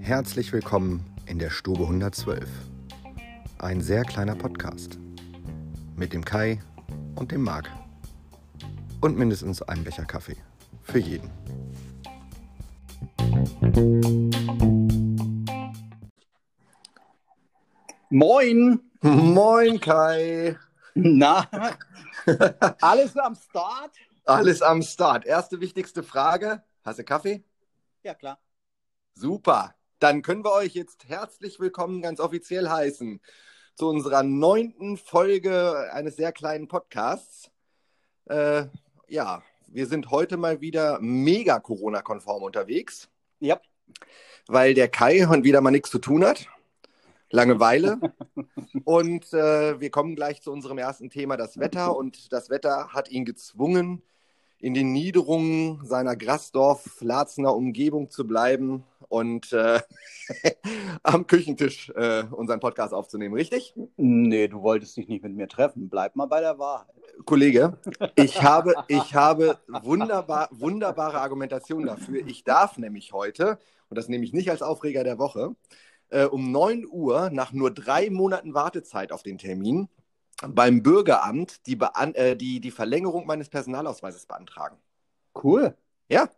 Herzlich willkommen in der Stube 112. Ein sehr kleiner Podcast. Mit dem Kai und dem Marc. Und mindestens einem Becher Kaffee. Für jeden. Moin! Moin Kai! Na, alles am Start? Alles am Start. Erste wichtigste Frage. Hast du Kaffee? Ja, klar. Super. Dann können wir euch jetzt herzlich willkommen ganz offiziell heißen zu unserer neunten Folge eines sehr kleinen Podcasts. Äh, ja, wir sind heute mal wieder mega Corona-konform unterwegs. Ja. Weil der Kai heute wieder mal nichts zu tun hat. Langeweile. und äh, wir kommen gleich zu unserem ersten Thema, das Wetter. Und das Wetter hat ihn gezwungen, in den Niederungen seiner Grasdorf-Latzener Umgebung zu bleiben und äh, am Küchentisch äh, unseren Podcast aufzunehmen, richtig? Nee, du wolltest dich nicht mit mir treffen. Bleib mal bei der Wahrheit. Kollege, ich habe, ich habe wunderbar, wunderbare Argumentation dafür. Ich darf nämlich heute, und das nehme ich nicht als Aufreger der Woche, äh, um 9 Uhr nach nur drei Monaten Wartezeit auf den Termin beim Bürgeramt die, Bean äh, die, die Verlängerung meines Personalausweises beantragen. Cool. Ja.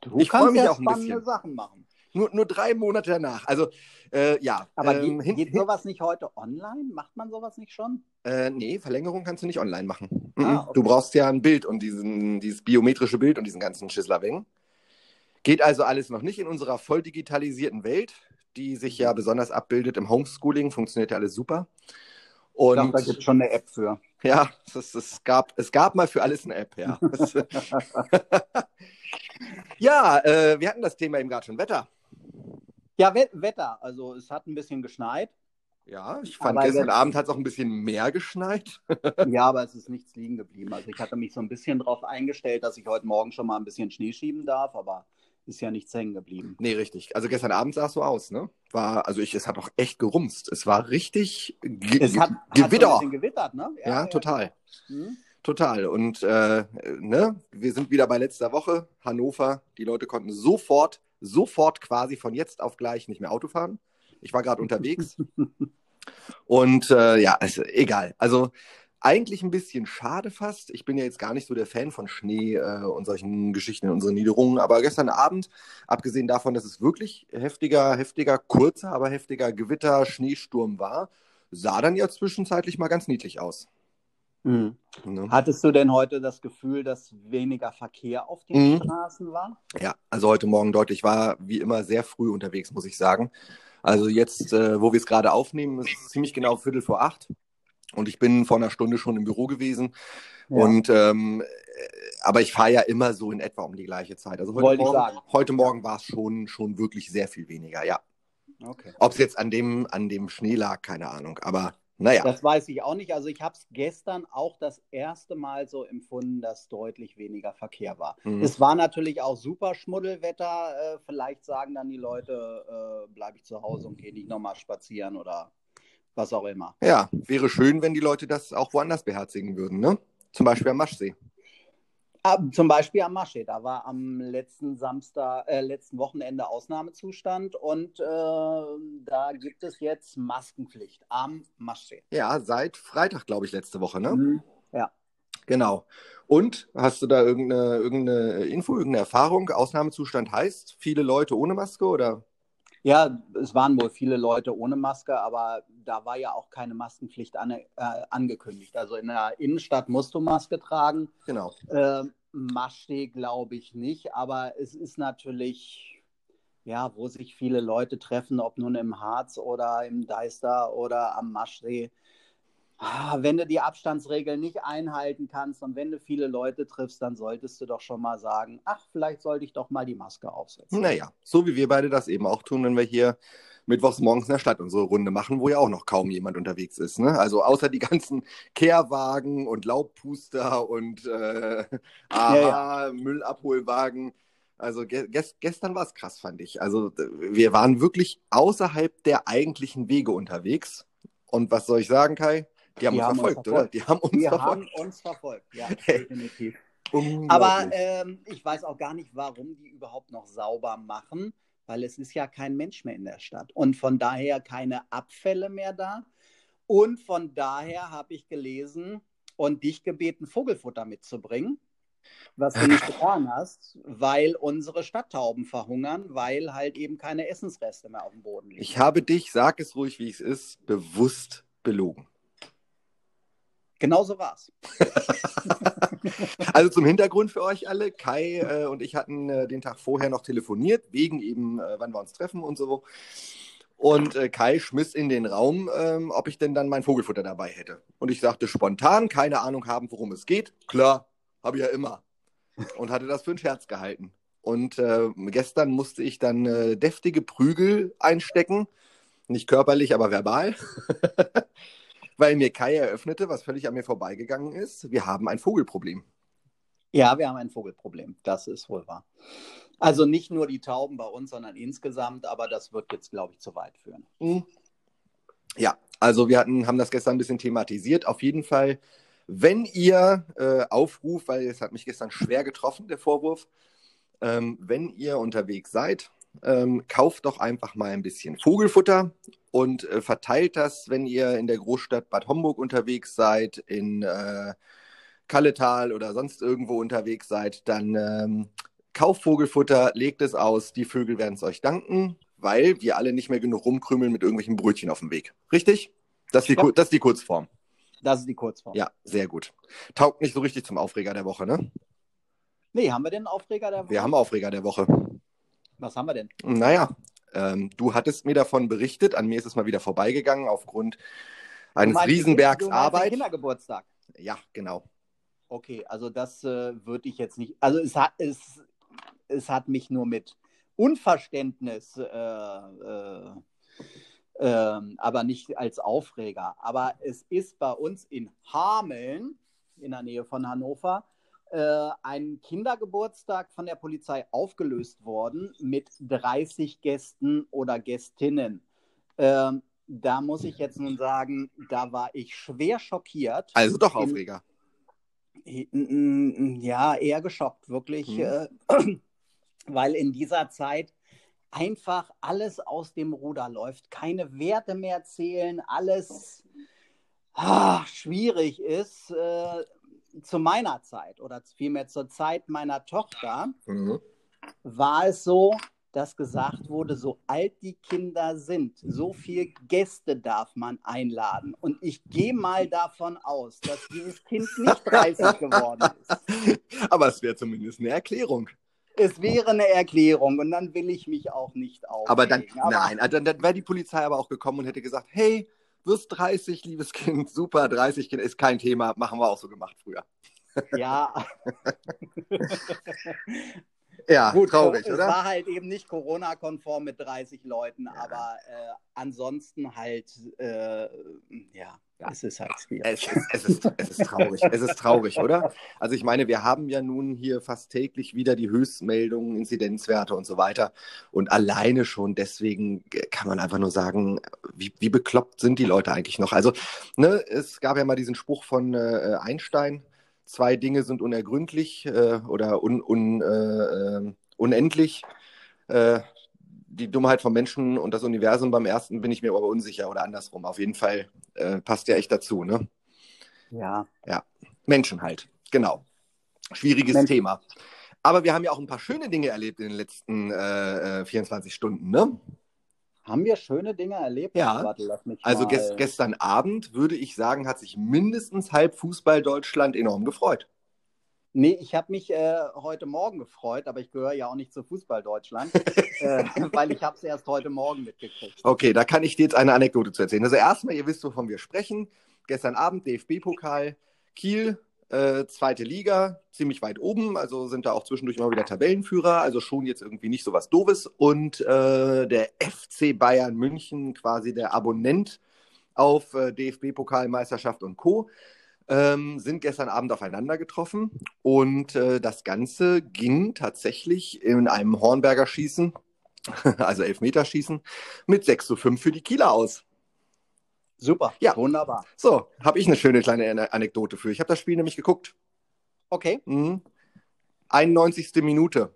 Du Ich freu kannst mich ja auch ein bisschen. Sachen machen. Nur, nur drei Monate danach. Also, äh, ja. Aber ähm, geht, geht sowas nicht heute online? Macht man sowas nicht schon? Äh, nee, Verlängerung kannst du nicht online machen. Ah, Mhm. okay. Du brauchst ja ein Bild und diesen, dieses biometrische Bild und diesen ganzen Schisslaweng. Geht also alles noch nicht in unserer voll digitalisierten Welt, die sich ja besonders abbildet im Homeschooling, funktioniert ja alles super. Ich Und glaube, da gibt es schon eine App für. ja, es, es, gab, es gab mal für alles eine App, ja. Das- ja, äh, wir hatten das Thema eben gerade schon, Wetter. Ja, We Wetter. Also es hat ein bisschen geschneit. Ja, ich fand Aber gestern jetzt- Abend hat es auch ein bisschen mehr geschneit. ja, aber es ist nichts liegen geblieben. Also ich hatte mich so ein bisschen darauf eingestellt, dass ich heute Morgen schon mal ein bisschen Schnee schieben darf, aber ist ja nichts hängen geblieben. Nee, richtig. Also gestern Abend sah es so aus, ne? War, also ich, es hat auch echt gerumst. Es war richtig ge Es hat, hat Gewitter. so ein bisschen gewittert, ne? ja, total. Hm? Total. Und äh, ne, wir sind wieder bei letzter Woche. Hannover, die Leute konnten sofort, sofort quasi von jetzt auf gleich nicht mehr Auto fahren. Ich war gerade unterwegs. Und äh, ja, ist egal. Also eigentlich ein bisschen schade fast. Ich bin ja jetzt gar nicht so der Fan von Schnee äh, und solchen Geschichten in unseren Niederungen. Aber gestern Abend, abgesehen davon, dass es wirklich heftiger, heftiger, kurzer, aber heftiger Gewitter, Schneesturm war, sah dann ja zwischenzeitlich mal ganz niedlich aus. Mhm. Ne? Hattest du denn heute das Gefühl, dass weniger Verkehr auf den Mhm. Straßen war? Ja, also heute Morgen deutlich war wie immer sehr früh unterwegs, muss ich sagen. Also jetzt, äh, wo wir es gerade aufnehmen, ist es ziemlich genau Viertel vor acht. Und ich bin vor einer Stunde schon im Büro gewesen. Ja. Und ähm, äh, aber ich fahre ja immer so in etwa um die gleiche Zeit. Also heute Wollte Morgen, heute Morgen war es schon, schon wirklich sehr viel weniger, ja. Okay. Ob es jetzt an dem, an dem Schnee lag, keine Ahnung. Aber naja. Das weiß ich auch nicht. Also ich habe es gestern auch das erste Mal so empfunden, dass deutlich weniger Verkehr war. Mhm. Es war natürlich auch super Schmuddelwetter. Äh, vielleicht sagen dann die Leute, äh, bleibe ich zu Hause und gehe nicht nochmal spazieren oder was auch immer. Ja, wäre schön, wenn die Leute das auch woanders beherzigen würden, ne? Zum Beispiel am Maschsee. Ah, zum Beispiel am Maschee. Da war am letzten Samstag, äh, letzten Wochenende Ausnahmezustand und äh, da gibt es jetzt Maskenpflicht am Maschee. Ja, seit Freitag, glaube ich, letzte Woche, ne? Mhm. Ja. Genau. Und hast du da irgendeine, irgendeine Info, irgendeine Erfahrung? Ausnahmezustand heißt viele Leute ohne Maske oder? Ja, es waren wohl viele Leute ohne Maske, aber da war ja auch keine Maskenpflicht an, äh, angekündigt. Also in der Innenstadt musst du Maske tragen. Genau. Äh, Maschsee glaube ich nicht, aber es ist natürlich, ja, wo sich viele Leute treffen, ob nun im Harz oder im Deister oder am Maschsee. Ah, Wenn du die Abstandsregeln nicht einhalten kannst und wenn du viele Leute triffst, dann solltest du doch schon mal sagen, ach, vielleicht sollte ich doch mal die Maske aufsetzen. Naja, so wie wir beide das eben auch tun, wenn wir hier mittwochs morgens in der Stadt unsere Runde machen, wo ja auch noch kaum jemand unterwegs ist. Ne? Also außer die ganzen Kehrwagen und Laubpuster und äh, Aha, Ja, Müllabholwagen. Also ge ges gestern war es krass, fand ich. Also wir waren wirklich außerhalb der eigentlichen Wege unterwegs. Und was soll ich sagen, Kai? Die haben Die uns haben uns verfolgt, oder? verfolgt. Die haben uns Die verfolgt. haben uns verfolgt, ja, definitiv. Aber ähm, ich weiß auch gar nicht, warum die überhaupt noch sauber machen, weil es ist ja kein Mensch mehr in der Stadt und von daher keine Abfälle mehr da. Und von daher habe ich gelesen und dich gebeten, Vogelfutter mitzubringen was du nicht getan hast, weil unsere Stadttauben verhungern, weil halt eben keine Essensreste mehr auf dem Boden liegen. Ich habe dich, sag es ruhig, wie es ist, bewusst belogen. Genauso war es. also zum Hintergrund für euch alle, Kai äh, und ich hatten äh, den Tag vorher noch telefoniert, wegen eben, äh, wann wir uns treffen und so. Und äh, Kai schmiss in den Raum, ähm, ob ich denn dann mein Vogelfutter dabei hätte. Und ich sagte spontan, keine Ahnung haben, worum es geht. Klar, habe ich ja immer. Und hatte das für einen Scherz gehalten. Und äh, gestern musste ich dann äh, deftige Prügel einstecken. Nicht körperlich, aber verbal. Weil mir Kai eröffnete, was völlig an mir vorbeigegangen ist, wir haben ein Vogelproblem. Ja, wir haben ein Vogelproblem. Das ist wohl wahr. Also nicht nur die Tauben bei uns, sondern insgesamt, aber das wird jetzt, glaube ich, zu weit führen. Hm. Ja, also wir hatten, haben das gestern ein bisschen thematisiert. Auf jeden Fall wenn ihr äh, aufruft, weil es hat mich gestern schwer getroffen, der Vorwurf, ähm, wenn ihr unterwegs seid, ähm, kauft doch einfach mal ein bisschen Vogelfutter und äh, verteilt das, wenn ihr in der Großstadt Bad Homburg unterwegs seid, in äh, Kalletal oder sonst irgendwo unterwegs seid, dann ähm, kauft Vogelfutter, legt es aus, die Vögel werden es euch danken, weil wir alle nicht mehr genug rumkrümeln mit irgendwelchen Brötchen auf dem Weg. Richtig? Das ist die, das ist die Kurzform. Das ist die Kurzform. Ja, sehr gut. Taugt nicht so richtig zum Aufreger der Woche, ne? Nee, haben wir denn Aufreger der Woche? Wir haben Aufreger der Woche. Was haben wir denn? Naja, ähm, du hattest mir davon berichtet, an mir ist es mal wieder vorbeigegangen aufgrund eines meinst, Riesenbergs du Arbeit. Kindergeburtstag. Ja, genau. Okay, also das äh, würde ich jetzt nicht. Also es hat, es, es hat mich nur mit Unverständnis äh, äh, ähm, aber nicht als Aufreger. Aber es ist bei uns in Hameln, in der Nähe von Hannover, äh, ein Kindergeburtstag von der Polizei aufgelöst worden mit 30 Gästen oder Gästinnen. Ähm, da muss ich jetzt nun sagen, da war ich schwer schockiert. Also doch Aufreger. In, ja, eher geschockt, wirklich. Hm. Äh, weil in dieser Zeit einfach alles aus dem Ruder läuft, keine Werte mehr zählen, alles ah, schwierig ist. Äh, zu meiner Zeit oder vielmehr zur Zeit meiner Tochter mhm. war es so, dass gesagt wurde, so alt die Kinder sind, so viele Gäste darf man einladen. Und ich gehe mal davon aus, dass dieses Kind nicht 30 geworden ist. Aber es wäre zumindest eine Erklärung es wäre eine Erklärung und dann will ich mich auch nicht aufregen. Aber dann, aber nein, also dann, dann wäre die Polizei aber auch gekommen und hätte gesagt, hey, wirst 30, liebes Kind, super, 30 Kind ist kein Thema, machen wir auch so gemacht früher. Ja. ja, Gut, traurig, es oder? Es war halt eben nicht Corona-konform mit 30 Leuten, ja. aber äh, ansonsten halt, äh, ja, es ist halt schwierig. Es, es, ist, es ist traurig. es ist traurig, oder? Also ich meine, wir haben ja nun hier fast täglich wieder die Höchstmeldungen, Inzidenzwerte und so weiter. Und alleine schon deswegen kann man einfach nur sagen, wie, wie bekloppt sind die Leute eigentlich noch? Also, ne, es gab ja mal diesen Spruch von äh, Einstein, zwei Dinge sind unergründlich äh, oder un, un, äh, äh unendlich. Äh, die Dummheit von Menschen und das Universum beim ersten bin ich mir aber unsicher oder andersrum. Auf jeden Fall äh, passt ja echt dazu, ne? Ja. Ja. Menschen halt, genau. Schwieriges Menschen. Thema. Aber wir haben ja auch ein paar schöne Dinge erlebt in den letzten äh, 24 äh, Stunden, ne? Haben wir schöne Dinge erlebt? Ja. Warte, also gest gestern Abend würde ich sagen, hat sich mindestens halb Fußball Deutschland enorm gefreut. Nee, ich habe mich äh, heute Morgen gefreut, aber ich gehöre ja auch nicht zu Fußball Deutschland, äh, weil ich habe es erst heute Morgen mitgekriegt. Okay, da kann ich dir jetzt eine Anekdote zu erzählen. Also erstmal, ihr wisst, wovon wir sprechen. Gestern Abend DFB-Pokal, Kiel, äh, zweite Liga, ziemlich weit oben, also sind da auch zwischendurch immer wieder Tabellenführer, also schon jetzt irgendwie nicht so was Doofes. Und äh, der FC Bayern München, quasi der Abonnent auf äh, DFB-Pokalmeisterschaft und Co ähm, sind gestern Abend aufeinander getroffen und äh, das Ganze ging tatsächlich in einem Hornberger Schießen, also Elfmeterschießen, mit 6 zu 5 für die Kieler aus. Super, ja. wunderbar. So, habe ich eine schöne kleine Anekdote für. Ich habe das Spiel nämlich geguckt. Okay. Mhm. 91. Minute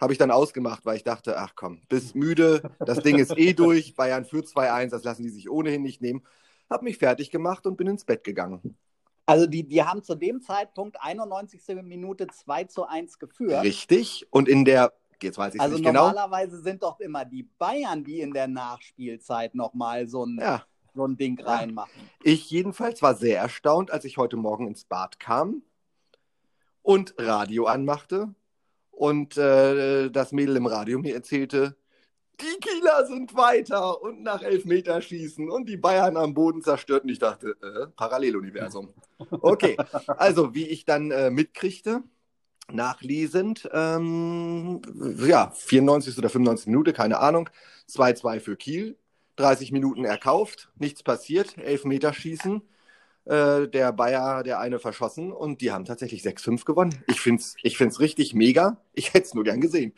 habe ich dann ausgemacht, weil ich dachte, ach komm, bist müde, das Ding ist eh durch, Bayern führt 2-1, das lassen die sich ohnehin nicht nehmen. Habe mich fertig gemacht und bin ins Bett gegangen. Also die, die haben zu dem Zeitpunkt 91. Minute 2 zu 1 geführt. Richtig. Und in der, jetzt weiß ich also nicht genau. normalerweise sind doch immer die Bayern, die in der Nachspielzeit nochmal so ein, Ja, so ein Ding reinmachen. ich jedenfalls war sehr erstaunt, als ich heute Morgen ins Bad kam und Radio anmachte und äh, das Mädel im Radio mir erzählte, die Kieler sind weiter und nach Elfmeterschießen und die Bayern am Boden zerstört. Und ich dachte, äh, Paralleluniversum. Okay, also wie ich dann äh, mitkriegte, nachlesend, ähm, ja, 94. oder 95. Minute, keine Ahnung, 2-2 für Kiel, 30 Minuten erkauft, nichts passiert, Elfmeterschießen, äh, der Bayer, der eine verschossen und die haben tatsächlich 6-5 gewonnen. Ich finde es ich find's richtig mega. Ich hätte es nur gern gesehen.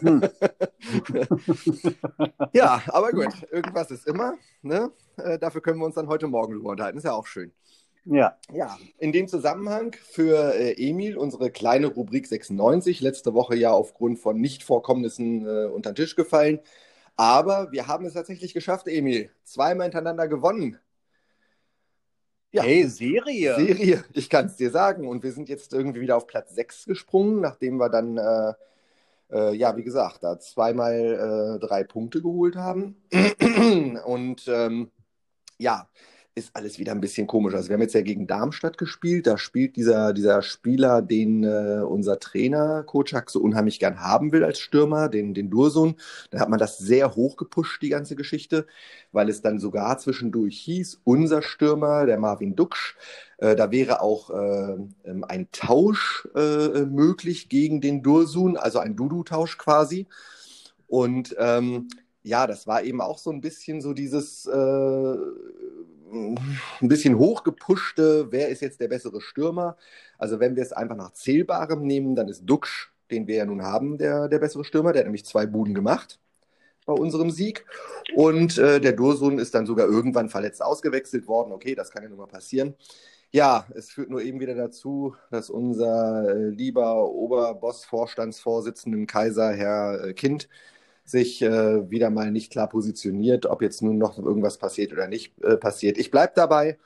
Hm. Ja, aber gut, irgendwas ist immer. Ne? Äh, dafür können wir uns dann heute Morgen drüber unterhalten. Ist ja auch schön. Ja. Ja, in dem Zusammenhang für äh, Emil unsere kleine Rubrik 96, letzte Woche ja aufgrund von Nichtvorkommnissen äh, unter den Tisch gefallen. Aber wir haben es tatsächlich geschafft, Emil. Zweimal hintereinander gewonnen. Ja. Hey, Serie. Serie, ich kann es dir sagen. Und wir sind jetzt irgendwie wieder auf Platz 6 gesprungen, nachdem wir dann, äh, äh, ja, wie gesagt, da zweimal äh, drei Punkte geholt haben. Und ähm, ja, ist alles wieder ein bisschen komisch. Also wir haben jetzt ja gegen Darmstadt gespielt. Da spielt dieser, dieser Spieler, den äh, unser Trainer Kocak so unheimlich gern haben will als Stürmer, den, den Dursun. Da hat man das sehr hoch gepusht, die ganze Geschichte, weil es dann sogar zwischendurch hieß, unser Stürmer, der Marvin Duksch, äh, da wäre auch äh, ähm, ein Tausch äh, möglich gegen den Dursun, also ein Dudu-Tausch quasi. Und ähm, ja, das war eben auch so ein bisschen so dieses äh, ein bisschen hochgepuschte, wer ist jetzt der bessere Stürmer? Also wenn wir es einfach nach Zählbarem nehmen, dann ist Duxch, den wir ja nun haben, der, der bessere Stürmer. Der hat nämlich zwei Buden gemacht bei unserem Sieg. Und äh, der Dursun ist dann sogar irgendwann verletzt ausgewechselt worden. Okay, das kann ja nun mal passieren. Ja, es führt nur eben wieder dazu, dass unser äh, lieber Oberboss-Vorstandsvorsitzenden Kaiser, Herr äh, Kind, sich äh, wieder mal nicht klar positioniert, ob jetzt nun noch irgendwas passiert oder nicht äh, passiert. Ich bleibe dabei.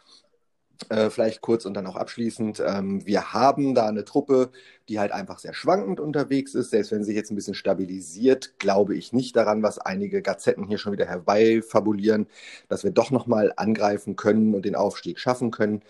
Äh, vielleicht kurz und dann auch abschließend. Ähm, wir haben da eine Truppe, die halt einfach sehr schwankend unterwegs ist. Selbst wenn sie sich jetzt ein bisschen stabilisiert, glaube ich nicht daran, was einige Gazetten hier schon wieder herbeifabulieren, dass wir doch nochmal angreifen können und den Aufstieg schaffen können.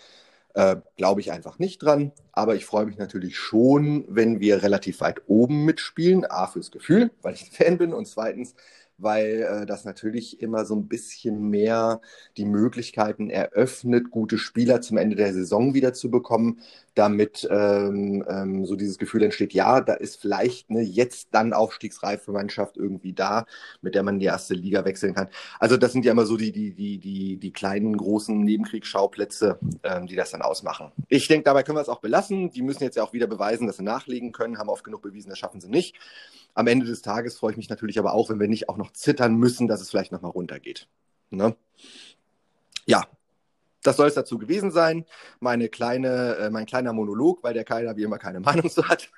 Äh, glaube ich einfach nicht dran. Aber ich freue mich natürlich schon, wenn wir relativ weit oben mitspielen. A, fürs Gefühl, weil ich ein Fan bin. Und zweitens, weil äh, das natürlich immer so ein bisschen mehr die Möglichkeiten eröffnet, gute Spieler zum Ende der Saison wieder zu bekommen, damit ähm, ähm, so dieses Gefühl entsteht, ja, da ist vielleicht eine jetzt dann aufstiegsreife Mannschaft irgendwie da, mit der man die erste Liga wechseln kann. Also das sind ja immer so die, die, die, die, die kleinen, großen Nebenkriegsschauplätze, ähm, die das dann ausmachen. Ich denke, dabei können wir es auch belassen. Die müssen jetzt ja auch wieder beweisen, dass sie nachlegen können, haben oft genug bewiesen, das schaffen sie nicht. Am Ende des Tages freue ich mich natürlich aber auch, wenn wir nicht auch noch zittern müssen, dass es vielleicht nochmal runtergeht. Ne? Ja, das soll es dazu gewesen sein. Meine kleine, äh, mein kleiner Monolog, weil der keiner wie immer keine Meinung so hat.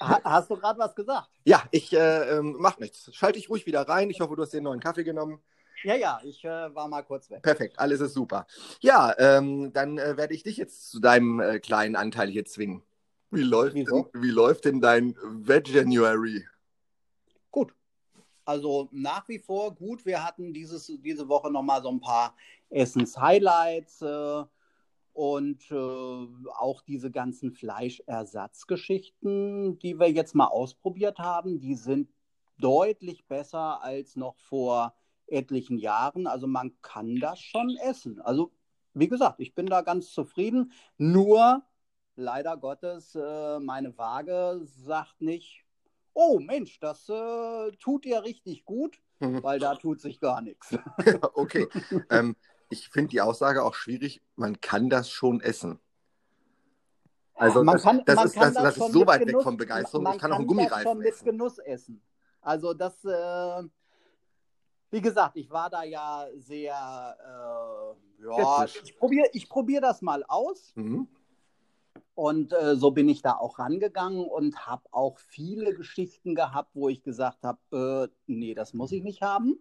Ha hast du gerade was gesagt? Ja, ich äh, ähm, mach nichts. Schalte ich ruhig wieder rein. Ich hoffe, du hast den neuen Kaffee genommen. Ja, ja, ich äh, war mal kurz weg. Perfekt, alles ist super. Ja, ähm, dann äh, werde ich dich jetzt zu deinem äh, kleinen Anteil hier zwingen. Wie läuft, Wieso? denn, wie läuft denn dein Veg-January? Gut. Also nach wie vor gut. Wir hatten dieses, diese Woche nochmal so ein paar Essens-Highlights äh, und äh, auch diese ganzen Fleischersatzgeschichten, die wir jetzt mal ausprobiert haben, die sind deutlich besser als noch vor etlichen Jahren. Also man kann das schon essen. Also wie gesagt, ich bin da ganz zufrieden. Nur leider Gottes, äh, meine Waage sagt nicht, oh Mensch, das äh, tut dir richtig gut, weil da tut sich gar nichts. okay. ähm, ich finde die Aussage auch schwierig. Man kann das schon essen. Also man das, kann, das ist, kann das, das ist so weit Genuss, weg von Begeisterung. Man ich kann auch einen das Gummireifen schon mit essen. Genuss essen. Also das, äh, wie gesagt, ich war da ja sehr, äh, ja, ich probiere ich probier das mal aus Mhm. Und äh, so bin ich da auch rangegangen und habe auch viele Geschichten gehabt, wo ich gesagt habe, äh, nee, das muss ich nicht haben.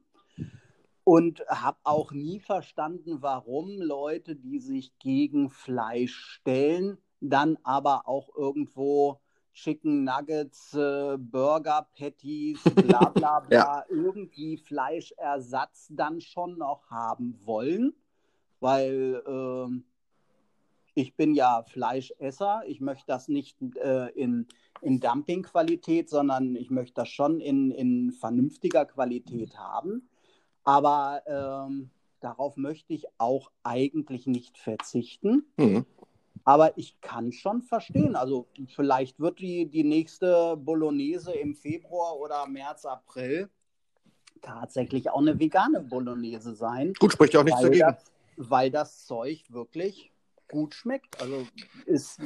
Und habe auch nie verstanden, warum Leute, die sich gegen Fleisch stellen, dann aber auch irgendwo Chicken Nuggets, äh, Burger Patties, bla bla bla, ja. irgendwie Fleischersatz dann schon noch haben wollen, weil äh, ich bin ja Fleischesser. Ich möchte das nicht äh, in, in Dumpingqualität, sondern ich möchte das schon in, in vernünftiger Qualität haben. Aber ähm, darauf möchte ich auch eigentlich nicht verzichten. Mhm. Aber ich kann schon verstehen. Also vielleicht wird die, die nächste Bolognese im Februar oder März, April tatsächlich auch eine vegane Bolognese sein. Gut, spricht ja auch nichts dagegen. Das, weil das Zeug wirklich gut schmeckt. Also ist,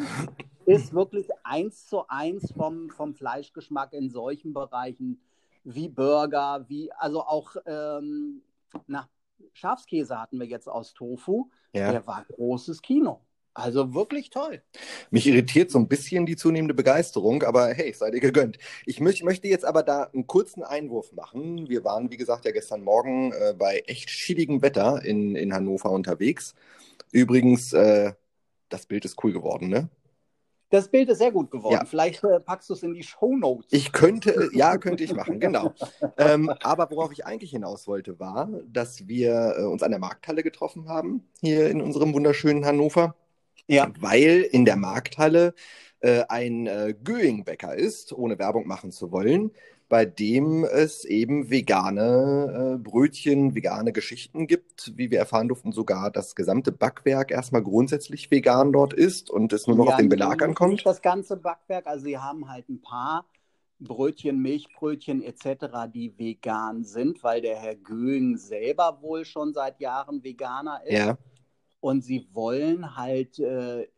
ist wirklich eins zu eins vom, vom Fleischgeschmack in solchen Bereichen wie Burger, wie also auch ähm, na, Schafskäse hatten wir jetzt aus Tofu. Ja. Der war großes Kino. Also wirklich toll. Mich irritiert so ein bisschen die zunehmende Begeisterung, aber hey, sei dir gegönnt. Ich möch, möchte jetzt aber da einen kurzen Einwurf machen. Wir waren, wie gesagt, ja gestern Morgen äh, bei echt schädigem Wetter in, in Hannover unterwegs. Übrigens, äh, das Bild ist cool geworden, ne? Das Bild ist sehr gut geworden. Ja. Vielleicht äh, packst du es in die Show Notes. Ich könnte, äh, ja, könnte ich machen, genau. ähm, aber worauf ich eigentlich hinaus wollte, war, dass wir äh, uns an der Markthalle getroffen haben, hier in unserem wunderschönen Hannover. Ja. Weil in der Markthalle äh, ein äh, Göing-Bäcker ist, ohne Werbung machen zu wollen, bei dem es eben vegane äh, Brötchen, vegane Geschichten gibt. Wie wir erfahren durften, sogar das gesamte Backwerk erstmal grundsätzlich vegan dort ist und es nur noch ja, auf den Belag ankommt. Das ganze Backwerk, also sie haben halt ein paar Brötchen, Milchbrötchen etc., die vegan sind, weil der Herr Göing selber wohl schon seit Jahren Veganer ist. Ja. Und sie wollen halt äh,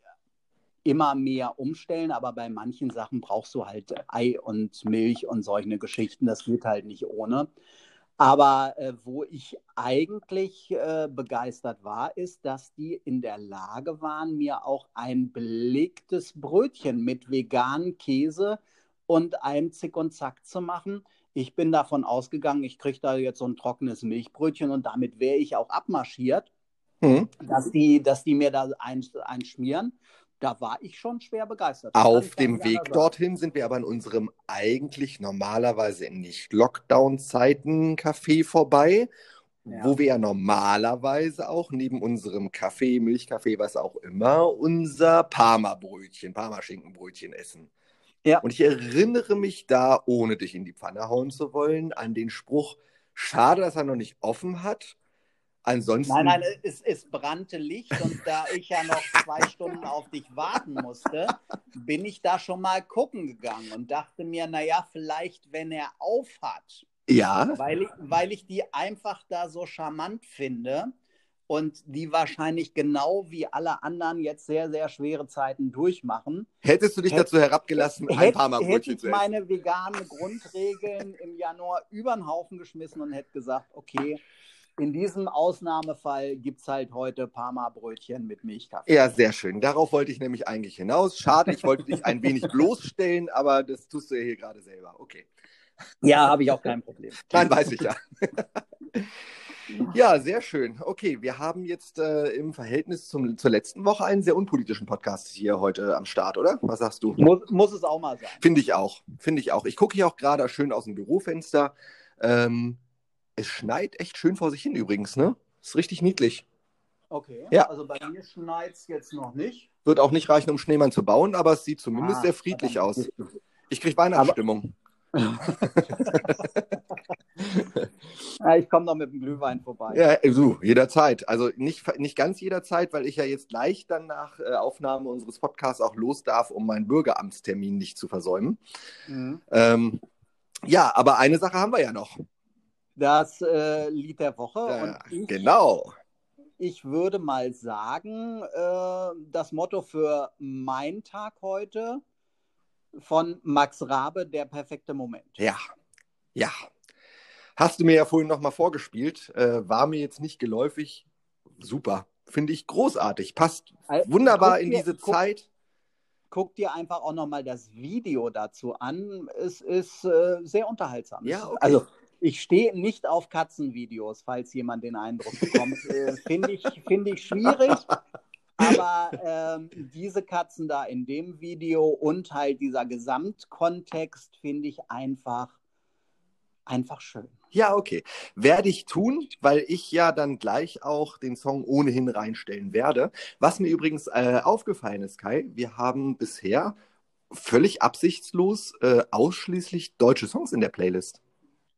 immer mehr umstellen, aber bei manchen Sachen brauchst du halt Ei und Milch und solche Geschichten. Das geht halt nicht ohne. Aber äh, wo ich eigentlich äh, begeistert war, ist, dass die in der Lage waren, mir auch ein belegtes Brötchen mit veganem Käse und einem Zick und Zack zu machen. Ich bin davon ausgegangen, ich kriege da jetzt so ein trockenes Milchbrötchen und damit wäre ich auch abmarschiert mhm. dass, die, dass die mir da einschmieren. Da war ich schon schwer begeistert. Auf dem Weg dorthin sind wir aber in unserem eigentlich normalerweise nicht Lockdown-Zeiten Café vorbei, ja. wo wir ja normalerweise auch neben unserem Kaffee, Milchkaffee, was auch immer, unser Parma-Brötchen, Parma-Schinkenbrötchen essen. Ja. Und ich erinnere mich da, ohne dich in die Pfanne hauen zu wollen, an den Spruch, schade, dass er noch nicht offen hat. Ansonsten. Nein, nein, es, es brannte Licht und da ich ja noch zwei Stunden auf dich warten musste, bin ich da schon mal gucken gegangen und dachte mir, naja, vielleicht, wenn er aufhat. Ja. Weil ich, weil ich die einfach da so charmant finde und die wahrscheinlich genau wie alle anderen jetzt sehr, sehr schwere Zeiten durchmachen. Hättest du dich dazu herabgelassen, ein hätt, paar Mal Brötchen hätte ich meine veganen Grundregeln im Januar über den Haufen geschmissen und hätte gesagt, okay, in diesem Ausnahmefall gibt es halt heute Parma-Brötchen mit Milchkaffee. Ja, sehr schön. Darauf wollte ich nämlich eigentlich hinaus. Schade, ich wollte dich ein wenig bloßstellen, aber das tust du ja hier gerade selber. Okay. Ja, habe ich auch kein Problem. Nein, weiß ich ja. Ja, sehr schön. Okay, wir haben jetzt äh, im Verhältnis zum, zur letzten Woche einen sehr unpolitischen Podcast hier heute am Start, oder? Was sagst du? Muss, muss es auch mal sein. Finde ich auch. Finde ich auch. Ich gucke hier auch gerade schön aus dem Bürofenster. Ähm, es schneit echt schön vor sich hin übrigens, ne? Ist richtig niedlich. Okay, ja. also bei mir schneit es jetzt noch nicht. Wird auch nicht reichen, um Schneemann zu bauen, aber es sieht zumindest ah, sehr friedlich aus. Ich kriege Weihnachtsstimmung. ja, ich komme noch mit dem Glühwein vorbei. Ja, so, jederzeit. Also nicht, nicht ganz jederzeit, weil ich ja jetzt gleich dann nach äh, Aufnahme unseres Podcasts auch los darf, um meinen Bürgeramtstermin nicht zu versäumen. Mhm. Ähm, ja, aber eine Sache haben wir ja noch das äh, Lied der Woche. Ja, ich, genau. Ich würde mal sagen, äh, das Motto für meinen Tag heute von Max Rabe, der perfekte Moment. Ja, ja. Hast du mir ja vorhin nochmal vorgespielt, äh, war mir jetzt nicht geläufig. Super, finde ich großartig, passt wunderbar in diese guck, Zeit. guck dir einfach auch nochmal das Video dazu an. Es ist äh, sehr unterhaltsam. Ja, okay. Also ich stehe nicht auf Katzenvideos, falls jemand den Eindruck bekommt. äh, Finde ich, find ich schwierig. Aber ähm, diese Katzen da in dem Video und halt dieser Gesamtkontext finde ich einfach, einfach schön. Ja, okay. Werde ich tun, weil ich ja dann gleich auch den Song ohnehin reinstellen werde. Was mir übrigens äh, aufgefallen ist, Kai, wir haben bisher völlig absichtslos äh, ausschließlich deutsche Songs in der Playlist.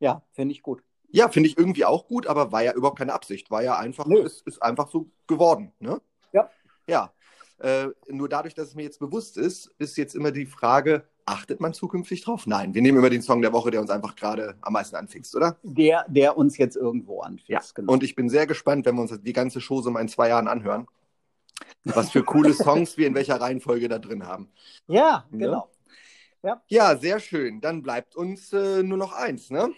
Ja, finde ich gut. Ja, finde ich irgendwie auch gut, aber war ja überhaupt keine Absicht. War ja einfach, Nö. ist, ist einfach so geworden. Ne? Ja. Ja. Äh, nur dadurch, dass es mir jetzt bewusst ist, ist jetzt immer die Frage, achtet man zukünftig drauf? Nein, wir nehmen immer den Song der Woche, der uns einfach gerade am meisten anfixt, oder? Der, der uns jetzt irgendwo anfixt, genau. Und ich bin sehr gespannt, wenn wir uns die ganze Show so mal in zwei Jahren anhören, was für coole Songs wir in welcher Reihenfolge da drin haben. ja, Ne? genau. Ja, sehr schön. Dann bleibt uns äh, nur noch eins, ne?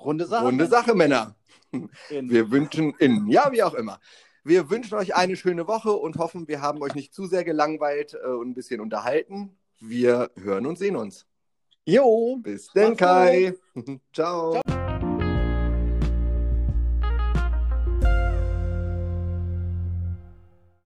Runde Sache. Runde Sache, Männer. In- Wir wünschen Ihnen, ja, wie auch immer. Wir wünschen euch eine schöne Woche und hoffen, wir haben euch nicht zu sehr gelangweilt äh, und ein bisschen unterhalten. Wir hören und sehen uns. Jo, Bis denn, Kai. Ciao. Ciao.